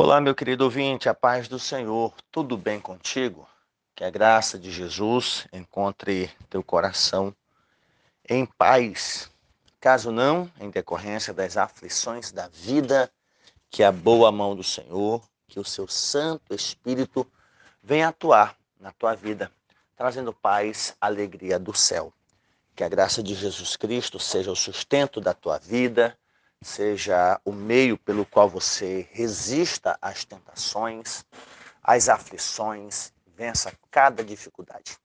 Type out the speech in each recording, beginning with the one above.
Olá, meu querido ouvinte, a paz do Senhor, tudo bem contigo? Que a graça de Jesus encontre teu coração em paz. Caso não, em decorrência das aflições da vida, que a boa mão do Senhor, que o seu Santo Espírito venha atuar na tua vida, trazendo paz, alegria do céu. Que a graça de Jesus Cristo seja o sustento da tua vida, seja o meio pelo qual você resista às tentações, às aflições, vença cada dificuldade.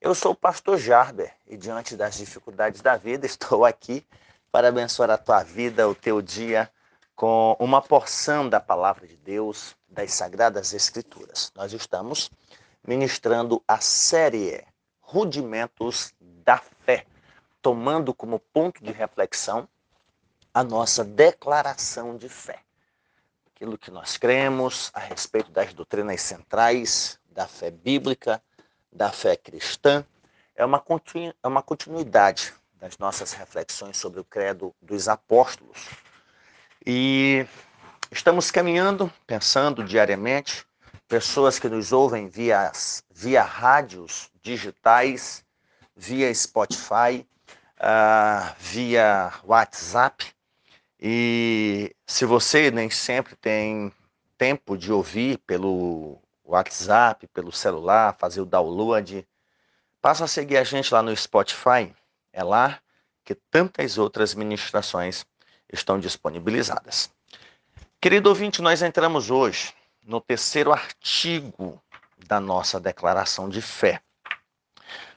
Eu sou o pastor Jarber e diante das dificuldades da vida estou aqui para abençoar a tua vida, o teu dia com uma porção da palavra de Deus, das sagradas escrituras. Nós estamos ministrando a série Rudimentos da Fé, tomando como ponto de reflexão a nossa declaração de fé. Aquilo que nós cremos a respeito das doutrinas centrais da fé bíblica, da fé cristã, é uma, continu, é uma continuidade das nossas reflexões sobre o credo dos apóstolos. E estamos caminhando, pensando diariamente, pessoas que nos ouvem via, via rádios digitais, via Spotify, uh, via WhatsApp, e se você nem sempre tem tempo de ouvir pelo WhatsApp, pelo celular, fazer o download, passa a seguir a gente lá no Spotify. É lá que tantas outras ministrações estão disponibilizadas. Querido ouvinte, nós entramos hoje no terceiro artigo da nossa declaração de fé.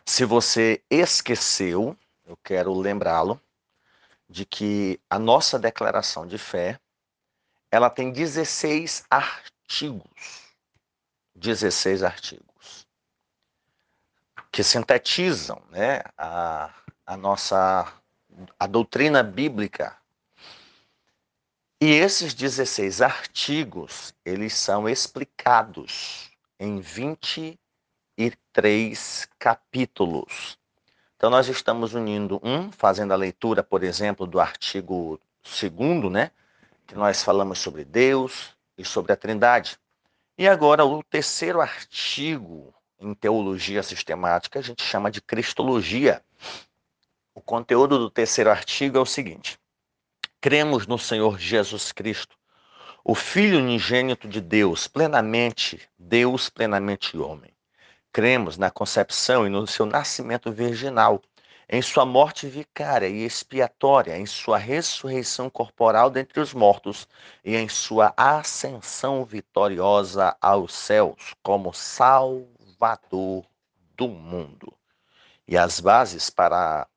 Se você esqueceu, eu quero lembrá-lo de que a nossa declaração de fé ela tem 16 artigos. 16 artigos que sintetizam né, a, a nossa a doutrina bíblica. E esses 16 artigos, eles são explicados em 23 capítulos. Então, nós estamos unindo um, fazendo a leitura, por exemplo, do artigo 2, né? Que nós falamos sobre Deus e sobre a Trindade. E agora, o terceiro artigo em teologia sistemática, a gente chama de Cristologia. O conteúdo do terceiro artigo é o seguinte: cremos no Senhor Jesus Cristo, o Filho unigênito de Deus, plenamente Deus, plenamente homem Cremos na concepção e no seu nascimento virginal, em sua morte vicária e expiatória, em sua ressurreição corporal dentre os mortos e em sua ascensão vitoriosa aos céus como Salvador do mundo. E as bases para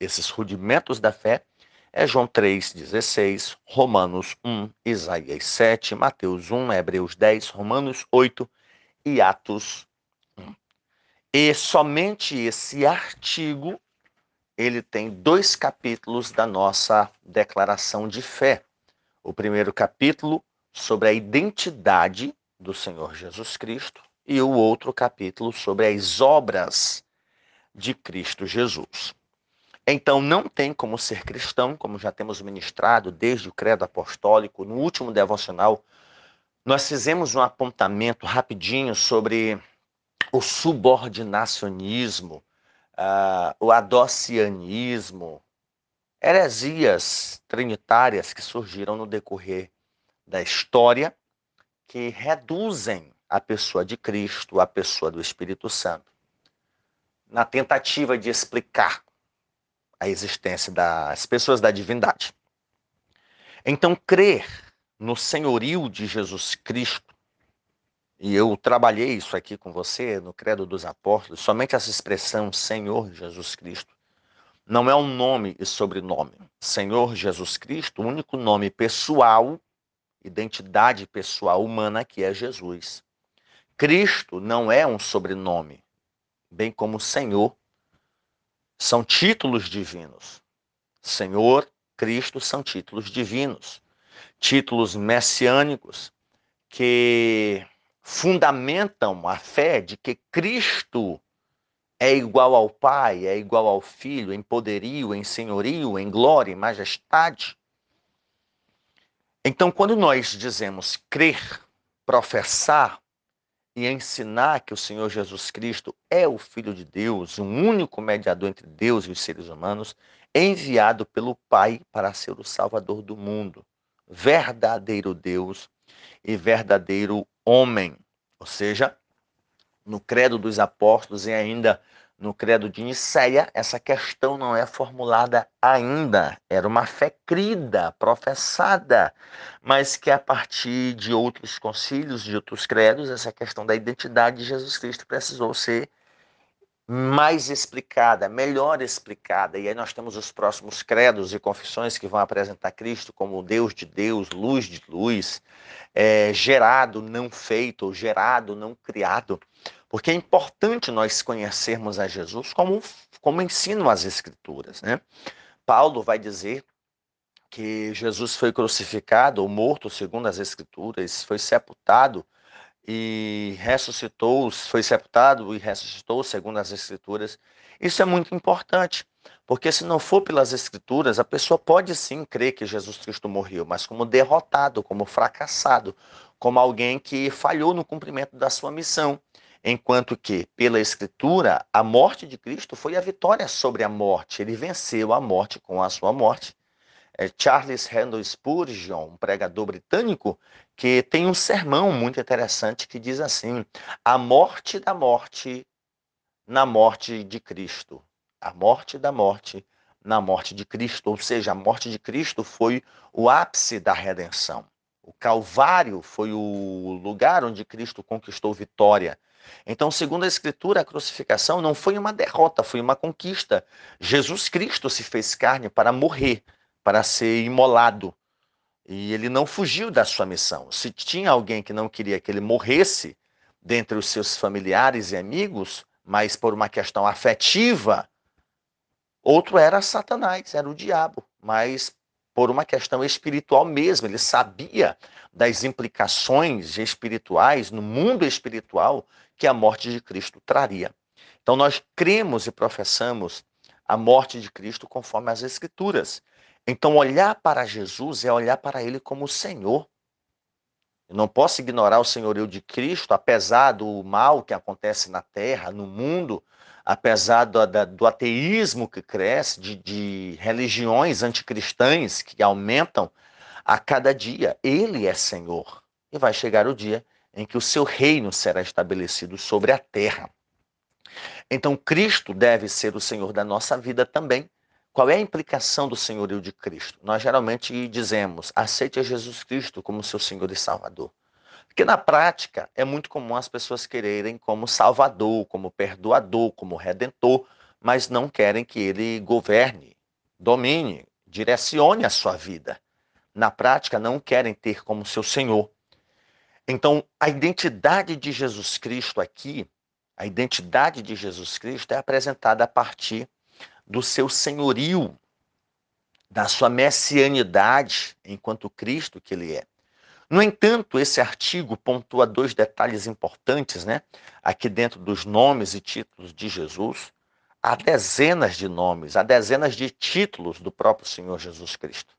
esses rudimentos da fé é João 3,16, Romanos 1, Isaías 7, Mateus 1, Hebreus 10, Romanos 8 e Atos e somente esse artigo ele tem dois capítulos da nossa declaração de fé. O primeiro capítulo sobre a identidade do Senhor Jesus Cristo e o outro capítulo sobre as obras de Cristo Jesus. Então não tem como ser cristão, como já temos ministrado desde o credo apostólico, no último devocional, nós fizemos um apontamento rapidinho sobre o subordinacionismo, uh, o adocianismo, heresias trinitárias que surgiram no decorrer da história que reduzem a pessoa de Cristo, a pessoa do Espírito Santo, na tentativa de explicar a existência das pessoas da divindade. Então, crer no senhorio de Jesus Cristo e eu trabalhei isso aqui com você no Credo dos Apóstolos, somente essa expressão Senhor Jesus Cristo não é um nome e sobrenome. Senhor Jesus Cristo, o único nome pessoal, identidade pessoal humana que é Jesus. Cristo não é um sobrenome, bem como Senhor. São títulos divinos. Senhor, Cristo são títulos divinos, títulos messiânicos que fundamentam a fé de que Cristo é igual ao Pai, é igual ao Filho, em poderio, em senhorio, em glória, em majestade. Então, quando nós dizemos crer, professar e ensinar que o Senhor Jesus Cristo é o Filho de Deus, o único mediador entre Deus e os seres humanos, enviado pelo Pai para ser o Salvador do mundo, verdadeiro Deus e verdadeiro homem. Ou seja, no Credo dos Apóstolos e ainda no Credo de Nicéia, essa questão não é formulada ainda. Era uma fé crida, professada, mas que a partir de outros concílios, de outros credos, essa questão da identidade de Jesus Cristo precisou ser mais explicada, melhor explicada. E aí nós temos os próximos credos e confissões que vão apresentar Cristo como Deus de Deus, luz de luz, é, gerado, não feito, gerado, não criado. Porque é importante nós conhecermos a Jesus como, como ensinam as Escrituras. Né? Paulo vai dizer que Jesus foi crucificado ou morto, segundo as Escrituras, foi sepultado e ressuscitou, foi sepultado e ressuscitou, segundo as Escrituras. Isso é muito importante, porque se não for pelas Escrituras, a pessoa pode sim crer que Jesus Cristo morreu, mas como derrotado, como fracassado, como alguém que falhou no cumprimento da sua missão. Enquanto que, pela Escritura, a morte de Cristo foi a vitória sobre a morte. Ele venceu a morte com a sua morte. É Charles Randall Spurgeon, um pregador britânico, que tem um sermão muito interessante que diz assim: a morte da morte na morte de Cristo. A morte da morte na morte de Cristo, ou seja, a morte de Cristo foi o ápice da redenção. O Calvário foi o lugar onde Cristo conquistou vitória. Então, segundo a Escritura, a crucificação não foi uma derrota, foi uma conquista. Jesus Cristo se fez carne para morrer, para ser imolado, e ele não fugiu da sua missão. Se tinha alguém que não queria que ele morresse dentre os seus familiares e amigos, mas por uma questão afetiva, outro era Satanás, era o diabo, mas por uma questão espiritual mesmo, ele sabia das implicações espirituais no mundo espiritual que a morte de Cristo traria. Então nós cremos e professamos a morte de Cristo conforme as escrituras. Então, olhar para Jesus é olhar para ele como Senhor. Eu não posso ignorar o senhorio de Cristo, apesar do mal que acontece na terra, no mundo, apesar do, do ateísmo que cresce, de, de religiões anticristãs que aumentam a cada dia. Ele é Senhor. E vai chegar o dia em que o seu reino será estabelecido sobre a terra. Então, Cristo deve ser o Senhor da nossa vida também, qual é a implicação do senhorio de Cristo? Nós geralmente dizemos, aceite a Jesus Cristo como seu Senhor e Salvador. Porque na prática é muito comum as pessoas quererem como Salvador, como Perdoador, como Redentor, mas não querem que ele governe, domine, direcione a sua vida. Na prática, não querem ter como seu Senhor. Então, a identidade de Jesus Cristo aqui, a identidade de Jesus Cristo é apresentada a partir do seu senhorio, da sua messianidade enquanto Cristo que ele é. No entanto, esse artigo pontua dois detalhes importantes, né? Aqui dentro dos nomes e títulos de Jesus, há dezenas de nomes, há dezenas de títulos do próprio Senhor Jesus Cristo.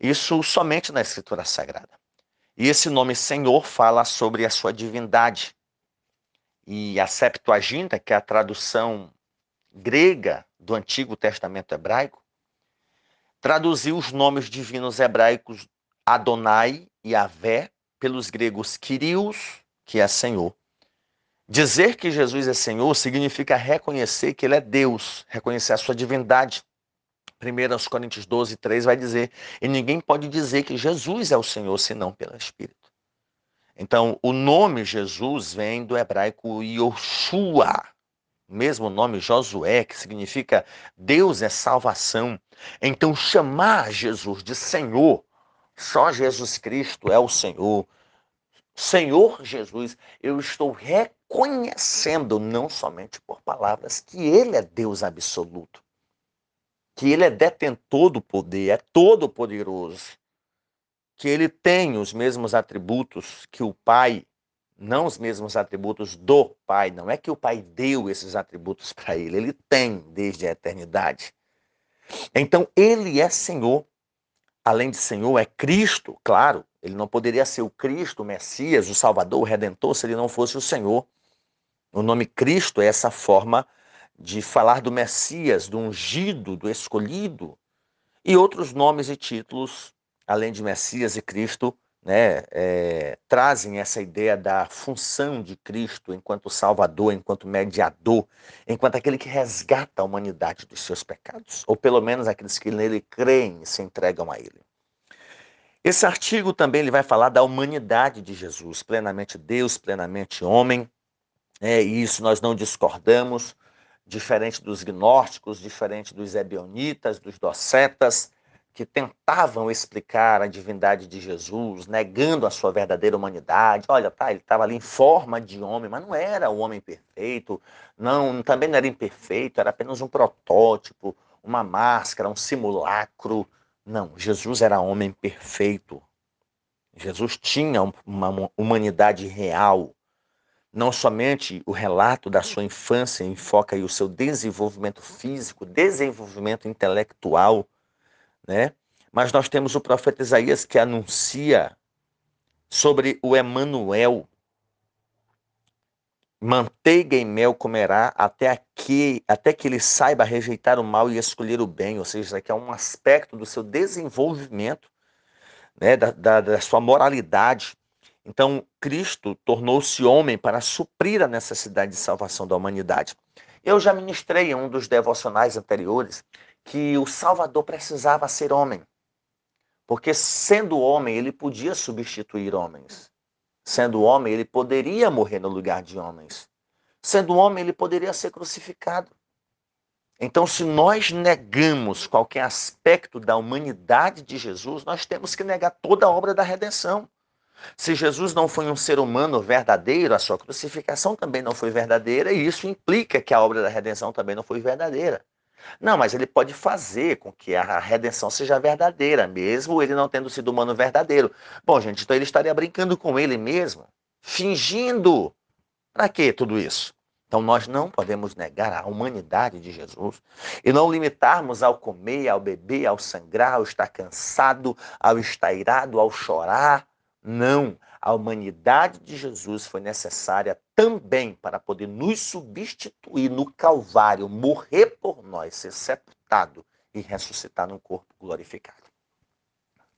Isso somente na Escritura Sagrada. E esse nome Senhor fala sobre a sua divindade. E a Septuaginta, que é a tradução grega do Antigo Testamento hebraico, traduziu os nomes divinos hebraicos Adonai e Avé pelos gregos Kyrios, que é Senhor. Dizer que Jesus é Senhor significa reconhecer que Ele é Deus, reconhecer a sua divindade. 1 Coríntios 12, 3 vai dizer: E ninguém pode dizer que Jesus é o Senhor senão pelo Espírito. Então, o nome Jesus vem do hebraico Yoshua, mesmo nome Josué, que significa Deus é salvação. Então, chamar Jesus de Senhor, só Jesus Cristo é o Senhor. Senhor Jesus, eu estou reconhecendo, não somente por palavras, que Ele é Deus absoluto, que Ele é detentor do poder, é todo-poderoso, que Ele tem os mesmos atributos que o Pai não os mesmos atributos do Pai. Não é que o Pai deu esses atributos para ele, ele tem desde a eternidade. Então, ele é Senhor. além de Senhor, é Cristo, claro. Ele não poderia ser o Cristo, o Messias, o Salvador, o Redentor, se ele não fosse o Senhor. O nome Cristo é essa forma de falar do Messias, do ungido, do escolhido, e outros nomes e títulos, além de Messias e Cristo, né, é, trazem essa ideia da função de Cristo enquanto Salvador, enquanto mediador, enquanto aquele que resgata a humanidade dos seus pecados, ou pelo menos aqueles que nele creem e se entregam a ele. Esse artigo também ele vai falar da humanidade de Jesus, plenamente Deus, plenamente homem, é, e isso nós não discordamos, diferente dos gnósticos, diferente dos ebionitas, dos docetas, que tentavam explicar a divindade de Jesus, negando a sua verdadeira humanidade. Olha, tá, ele estava ali em forma de homem, mas não era o homem perfeito, não, também não era imperfeito, era apenas um protótipo, uma máscara, um simulacro. Não, Jesus era homem perfeito. Jesus tinha uma humanidade real. Não somente o relato da sua infância enfoca aí o seu desenvolvimento físico, desenvolvimento intelectual, né? Mas nós temos o profeta Isaías que anuncia sobre o Emanuel. Manteiga e mel comerá até que, até que ele saiba rejeitar o mal e escolher o bem. Ou seja, isso aqui é um aspecto do seu desenvolvimento, né, da, da, da sua moralidade. Então, Cristo tornou-se homem para suprir a necessidade de salvação da humanidade. Eu já ministrei em um dos devocionais anteriores que o Salvador precisava ser homem. Porque sendo homem, ele podia substituir homens. Sendo homem, ele poderia morrer no lugar de homens. Sendo homem, ele poderia ser crucificado. Então, se nós negamos qualquer aspecto da humanidade de Jesus, nós temos que negar toda a obra da redenção. Se Jesus não foi um ser humano verdadeiro, a sua crucificação também não foi verdadeira, e isso implica que a obra da redenção também não foi verdadeira. Não, mas ele pode fazer com que a redenção seja verdadeira, mesmo ele não tendo sido humano verdadeiro. Bom, gente, então ele estaria brincando com ele mesmo, fingindo. Para que tudo isso? Então nós não podemos negar a humanidade de Jesus e não limitarmos ao comer, ao beber, ao sangrar, ao estar cansado, ao estar irado, ao chorar. Não. A humanidade de Jesus foi necessária também para poder nos substituir no Calvário, morrer por nós, ser sepultado e ressuscitar num corpo glorificado.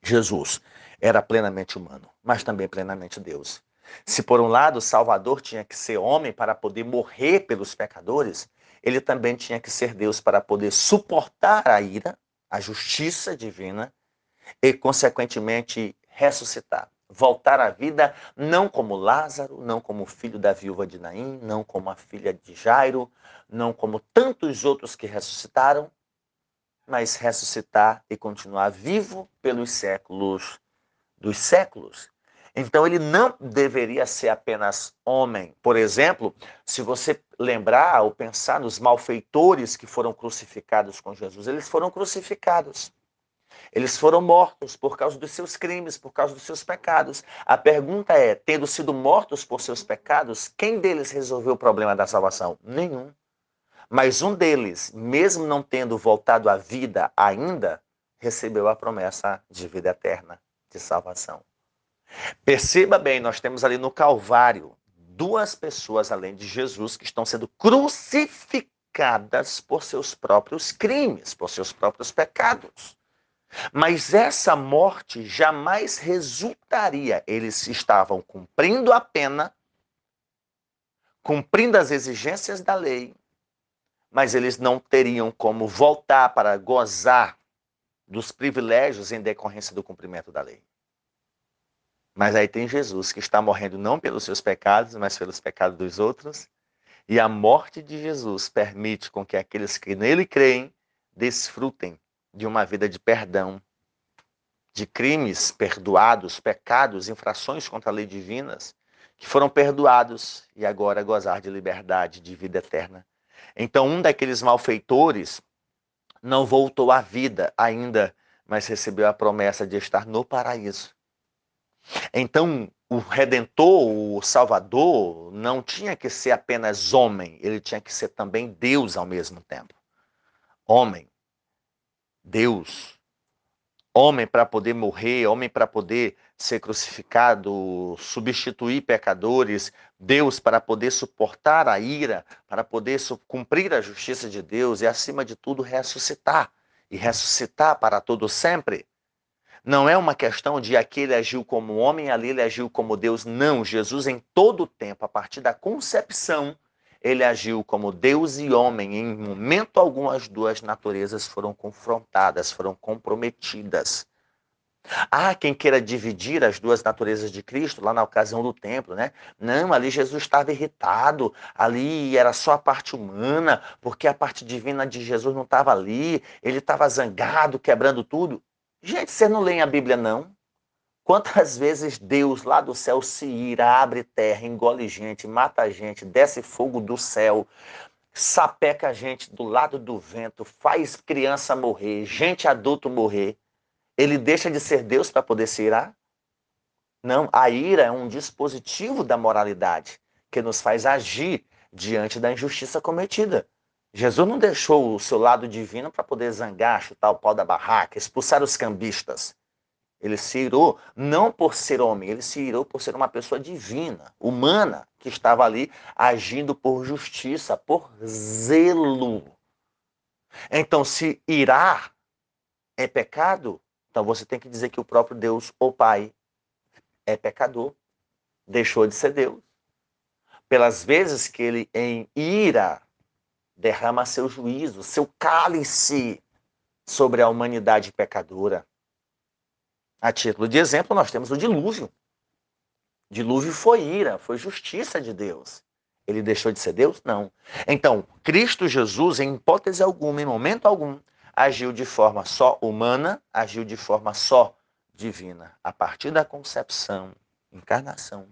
Jesus era plenamente humano, mas também plenamente Deus. Se por um lado o Salvador tinha que ser homem para poder morrer pelos pecadores, ele também tinha que ser Deus para poder suportar a ira, a justiça divina e, consequentemente, ressuscitar voltar à vida, não como Lázaro, não como filho da viúva de Naim, não como a filha de Jairo, não como tantos outros que ressuscitaram, mas ressuscitar e continuar vivo pelos séculos dos séculos. Então ele não deveria ser apenas homem. Por exemplo, se você lembrar ou pensar nos malfeitores que foram crucificados com Jesus, eles foram crucificados. Eles foram mortos por causa dos seus crimes, por causa dos seus pecados. A pergunta é: tendo sido mortos por seus pecados, quem deles resolveu o problema da salvação? Nenhum. Mas um deles, mesmo não tendo voltado à vida ainda, recebeu a promessa de vida eterna, de salvação. Perceba bem, nós temos ali no Calvário duas pessoas além de Jesus que estão sendo crucificadas por seus próprios crimes, por seus próprios pecados. Mas essa morte jamais resultaria. Eles estavam cumprindo a pena, cumprindo as exigências da lei, mas eles não teriam como voltar para gozar dos privilégios em decorrência do cumprimento da lei. Mas aí tem Jesus que está morrendo não pelos seus pecados, mas pelos pecados dos outros. E a morte de Jesus permite com que aqueles que nele creem desfrutem de uma vida de perdão, de crimes perdoados, pecados, infrações contra a lei divinas, que foram perdoados e agora gozar de liberdade, de vida eterna. Então, um daqueles malfeitores não voltou à vida ainda, mas recebeu a promessa de estar no paraíso. Então, o redentor, o salvador, não tinha que ser apenas homem, ele tinha que ser também Deus ao mesmo tempo. Homem, Deus, homem para poder morrer, homem para poder ser crucificado, substituir pecadores, Deus para poder suportar a ira, para poder cumprir a justiça de Deus e, acima de tudo, ressuscitar e ressuscitar para todo sempre. Não é uma questão de aqui ele agiu como homem, ali ele agiu como Deus. Não, Jesus em todo o tempo, a partir da concepção, ele agiu como Deus e homem. Em momento algum, as duas naturezas foram confrontadas, foram comprometidas. Há quem queira dividir as duas naturezas de Cristo lá na ocasião do templo, né? Não, ali Jesus estava irritado, ali era só a parte humana, porque a parte divina de Jesus não estava ali, ele estava zangado, quebrando tudo. Gente, você não lê a Bíblia, não? Quantas vezes Deus lá do céu se ira, abre terra, engole gente, mata gente, desce fogo do céu, sapeca a gente do lado do vento, faz criança morrer, gente adulto morrer. Ele deixa de ser Deus para poder se irar? Não, a ira é um dispositivo da moralidade que nos faz agir diante da injustiça cometida. Jesus não deixou o seu lado divino para poder zangar, chutar o pau da barraca, expulsar os cambistas. Ele se irou não por ser homem, ele se irou por ser uma pessoa divina, humana, que estava ali agindo por justiça, por zelo. Então, se irar é pecado, então você tem que dizer que o próprio Deus, o Pai, é pecador, deixou de ser Deus. Pelas vezes que ele, em ira, derrama seu juízo, seu cálice sobre a humanidade pecadora. A título de exemplo, nós temos o dilúvio. Dilúvio foi ira, foi justiça de Deus. Ele deixou de ser Deus? Não. Então, Cristo Jesus, em hipótese alguma, em momento algum, agiu de forma só humana, agiu de forma só divina. A partir da concepção, encarnação,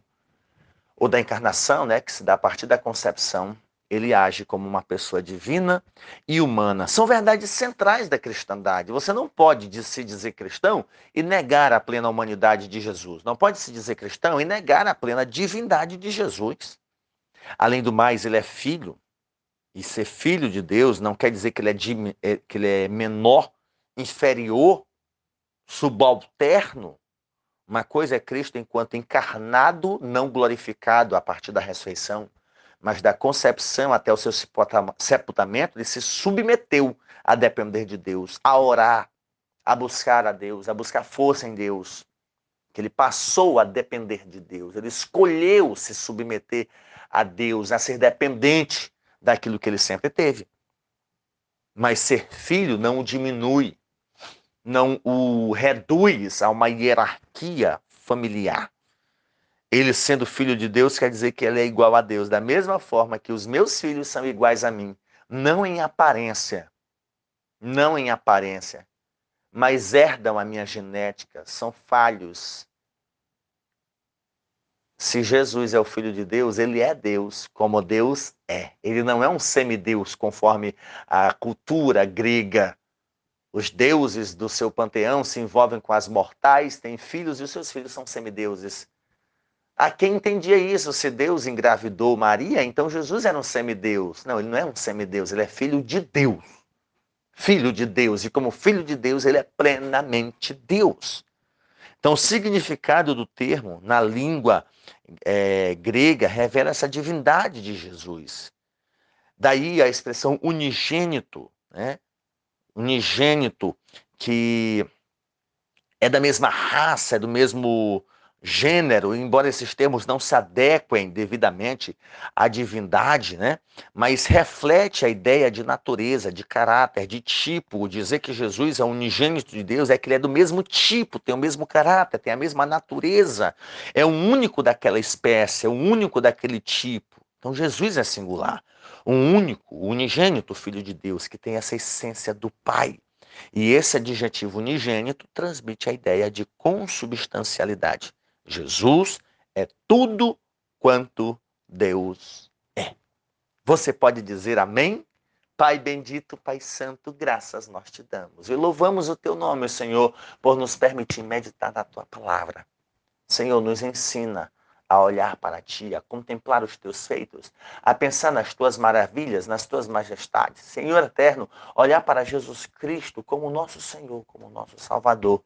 ou da encarnação, né, que se dá a partir da concepção, ele age como uma pessoa divina e humana. São verdades centrais da cristandade. Você não pode se dizer cristão e negar a plena humanidade de Jesus. Não pode se dizer cristão e negar a plena divindade de Jesus. Além do mais, ele é filho. E ser filho de Deus não quer dizer que ele é, é, que ele é menor, inferior, subalterno. Uma coisa é Cristo enquanto encarnado, não glorificado a partir da ressurreição mas da concepção até o seu sepultamento, ele se submeteu a depender de Deus, a orar, a buscar a Deus, a buscar força em Deus. Que ele passou a depender de Deus, ele escolheu se submeter a Deus, a ser dependente daquilo que ele sempre teve. Mas ser filho não o diminui, não o reduz a uma hierarquia familiar. Ele sendo filho de Deus quer dizer que ele é igual a Deus, da mesma forma que os meus filhos são iguais a mim, não em aparência, não em aparência, mas herdam a minha genética, são falhos. Se Jesus é o filho de Deus, ele é Deus, como Deus é. Ele não é um semideus, conforme a cultura grega. Os deuses do seu panteão se envolvem com as mortais, têm filhos e os seus filhos são semideuses. A quem entendia isso, se Deus engravidou Maria, então Jesus era um semideus. Não, ele não é um semideus, ele é filho de Deus. Filho de Deus, e como filho de Deus, ele é plenamente Deus. Então, o significado do termo na língua é, grega revela essa divindade de Jesus. Daí a expressão unigênito, né? unigênito, que é da mesma raça, é do mesmo gênero, embora esses termos não se adequem devidamente à divindade, né? mas reflete a ideia de natureza, de caráter, de tipo. Dizer que Jesus é unigênito de Deus é que ele é do mesmo tipo, tem o mesmo caráter, tem a mesma natureza, é o único daquela espécie, é o único daquele tipo. Então Jesus é singular, um único, unigênito Filho de Deus que tem essa essência do Pai. E esse adjetivo unigênito transmite a ideia de consubstancialidade. Jesus é tudo quanto Deus é. Você pode dizer amém? Pai bendito, Pai santo, graças nós te damos. E louvamos o teu nome, Senhor, por nos permitir meditar na tua palavra. Senhor, nos ensina a olhar para ti, a contemplar os teus feitos, a pensar nas tuas maravilhas, nas tuas majestades. Senhor eterno, olhar para Jesus Cristo como nosso Senhor, como nosso Salvador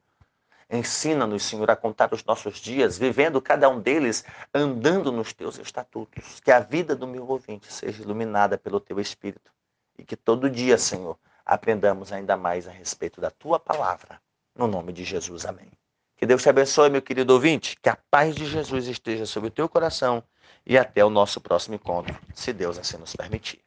Ensina-nos, Senhor, a contar os nossos dias, vivendo cada um deles, andando nos teus estatutos. Que a vida do meu ouvinte seja iluminada pelo teu Espírito. E que todo dia, Senhor, aprendamos ainda mais a respeito da tua palavra. No nome de Jesus, amém. Que Deus te abençoe, meu querido ouvinte. Que a paz de Jesus esteja sobre o teu coração. E até o nosso próximo encontro, se Deus assim nos permitir.